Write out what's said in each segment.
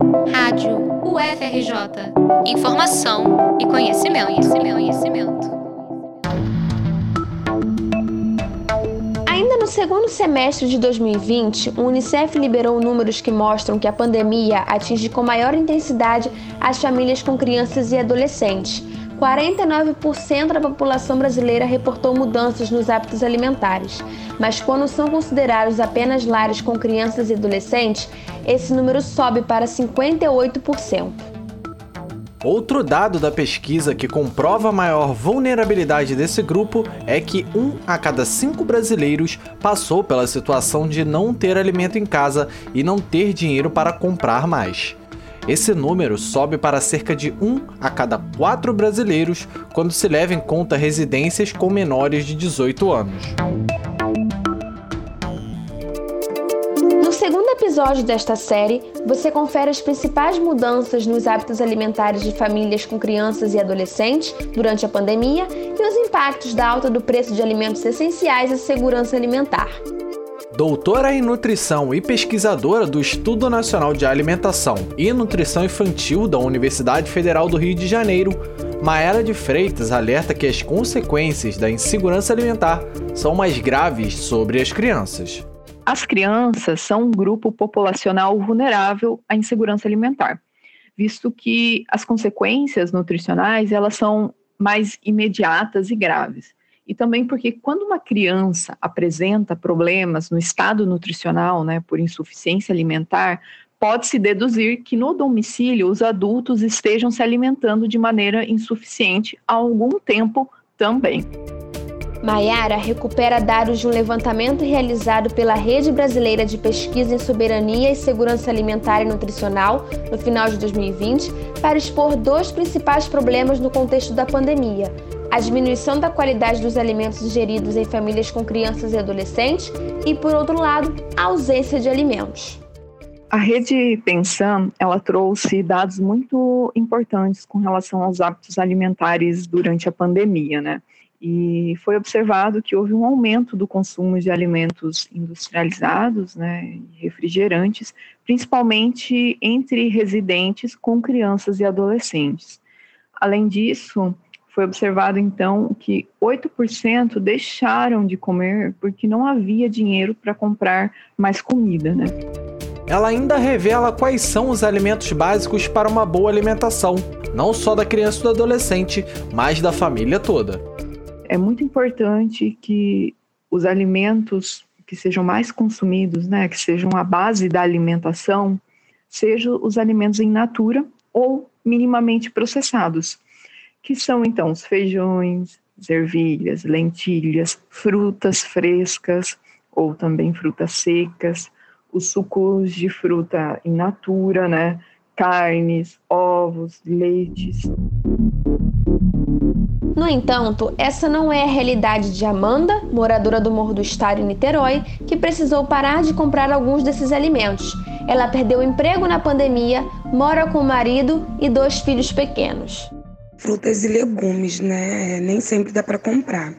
Rádio UFRJ. Informação e conhecimento, conhecimento, conhecimento. Ainda no segundo semestre de 2020, o Unicef liberou números que mostram que a pandemia atinge com maior intensidade as famílias com crianças e adolescentes 49% da população brasileira reportou mudanças nos hábitos alimentares, mas quando são considerados apenas lares com crianças e adolescentes, esse número sobe para 58%. Outro dado da pesquisa que comprova a maior vulnerabilidade desse grupo é que um a cada cinco brasileiros passou pela situação de não ter alimento em casa e não ter dinheiro para comprar mais. Esse número sobe para cerca de um a cada quatro brasileiros quando se leva em conta residências com menores de 18 anos. No segundo episódio desta série, você confere as principais mudanças nos hábitos alimentares de famílias com crianças e adolescentes durante a pandemia e os impactos da alta do preço de alimentos essenciais à segurança alimentar. Doutora em nutrição e pesquisadora do Estudo Nacional de Alimentação e Nutrição Infantil da Universidade Federal do Rio de Janeiro, Maera de Freitas alerta que as consequências da insegurança alimentar são mais graves sobre as crianças. As crianças são um grupo populacional vulnerável à insegurança alimentar, visto que as consequências nutricionais elas são mais imediatas e graves e também porque quando uma criança apresenta problemas no estado nutricional, né, por insuficiência alimentar, pode-se deduzir que no domicílio os adultos estejam se alimentando de maneira insuficiente há algum tempo também. Maiara recupera dados de um levantamento realizado pela Rede Brasileira de Pesquisa em Soberania e Segurança Alimentar e Nutricional no final de 2020 para expor dois principais problemas no contexto da pandemia: a diminuição da qualidade dos alimentos ingeridos em famílias com crianças e adolescentes e, por outro lado, a ausência de alimentos. A rede Pensam, ela trouxe dados muito importantes com relação aos hábitos alimentares durante a pandemia, né? E foi observado que houve um aumento do consumo de alimentos industrializados, né, refrigerantes, principalmente entre residentes com crianças e adolescentes. Além disso, foi observado então que 8% deixaram de comer porque não havia dinheiro para comprar mais comida, né? Ela ainda revela quais são os alimentos básicos para uma boa alimentação, não só da criança e do adolescente, mas da família toda. É muito importante que os alimentos que sejam mais consumidos, né, que sejam a base da alimentação, sejam os alimentos em natura ou minimamente processados que são então os feijões, ervilhas, lentilhas, frutas frescas ou também frutas secas, os sucos de fruta in natura, né? Carnes, ovos, leites. No entanto, essa não é a realidade de Amanda, moradora do Morro do Estado em Niterói, que precisou parar de comprar alguns desses alimentos. Ela perdeu o emprego na pandemia, mora com o marido e dois filhos pequenos frutas e legumes, né? Nem sempre dá para comprar.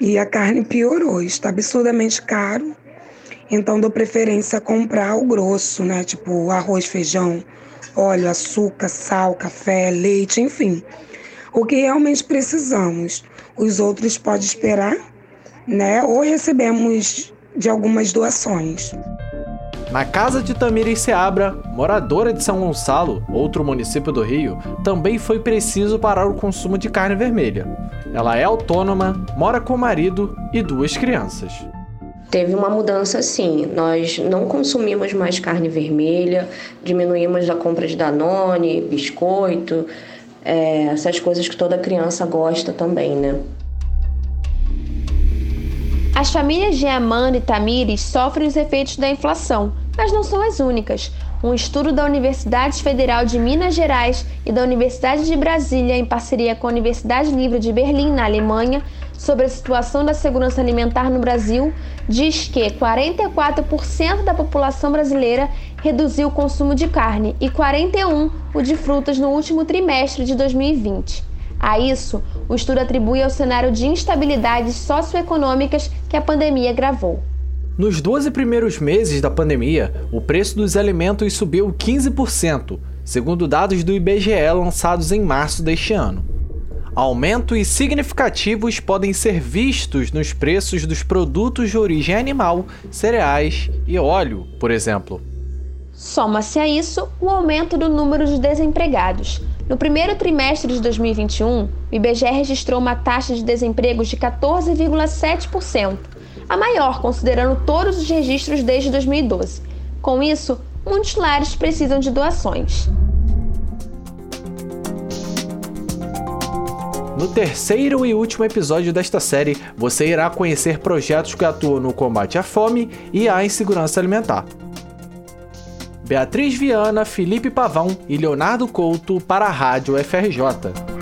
E a carne piorou, está absurdamente caro. Então dou preferência a comprar o grosso, né? Tipo arroz, feijão, óleo, açúcar, sal, café, leite, enfim. O que realmente precisamos. Os outros pode esperar, né? Ou recebemos de algumas doações. Na casa de Tamires Seabra, moradora de São Gonçalo, outro município do Rio, também foi preciso parar o consumo de carne vermelha. Ela é autônoma, mora com o marido e duas crianças. Teve uma mudança sim. Nós não consumimos mais carne vermelha, diminuímos a compra de Danone, biscoito, é, essas coisas que toda criança gosta também, né? As famílias de Amanda e Tamires sofrem os efeitos da inflação, mas não são as únicas. Um estudo da Universidade Federal de Minas Gerais e da Universidade de Brasília, em parceria com a Universidade Livre de Berlim, na Alemanha, sobre a situação da segurança alimentar no Brasil, diz que 44% da população brasileira reduziu o consumo de carne e 41% o de frutas no último trimestre de 2020. A isso, o estudo atribui ao cenário de instabilidades socioeconômicas que a pandemia gravou. Nos 12 primeiros meses da pandemia, o preço dos alimentos subiu 15%, segundo dados do IBGE lançados em março deste ano. Aumentos significativos podem ser vistos nos preços dos produtos de origem animal, cereais e óleo, por exemplo. Soma-se a isso o aumento do número de desempregados. No primeiro trimestre de 2021, o IBGE registrou uma taxa de desemprego de 14,7%, a maior considerando todos os registros desde 2012. Com isso, muitos lares precisam de doações. No terceiro e último episódio desta série, você irá conhecer projetos que atuam no combate à fome e à insegurança alimentar. Beatriz Viana, Felipe Pavão e Leonardo Couto para a Rádio FRJ.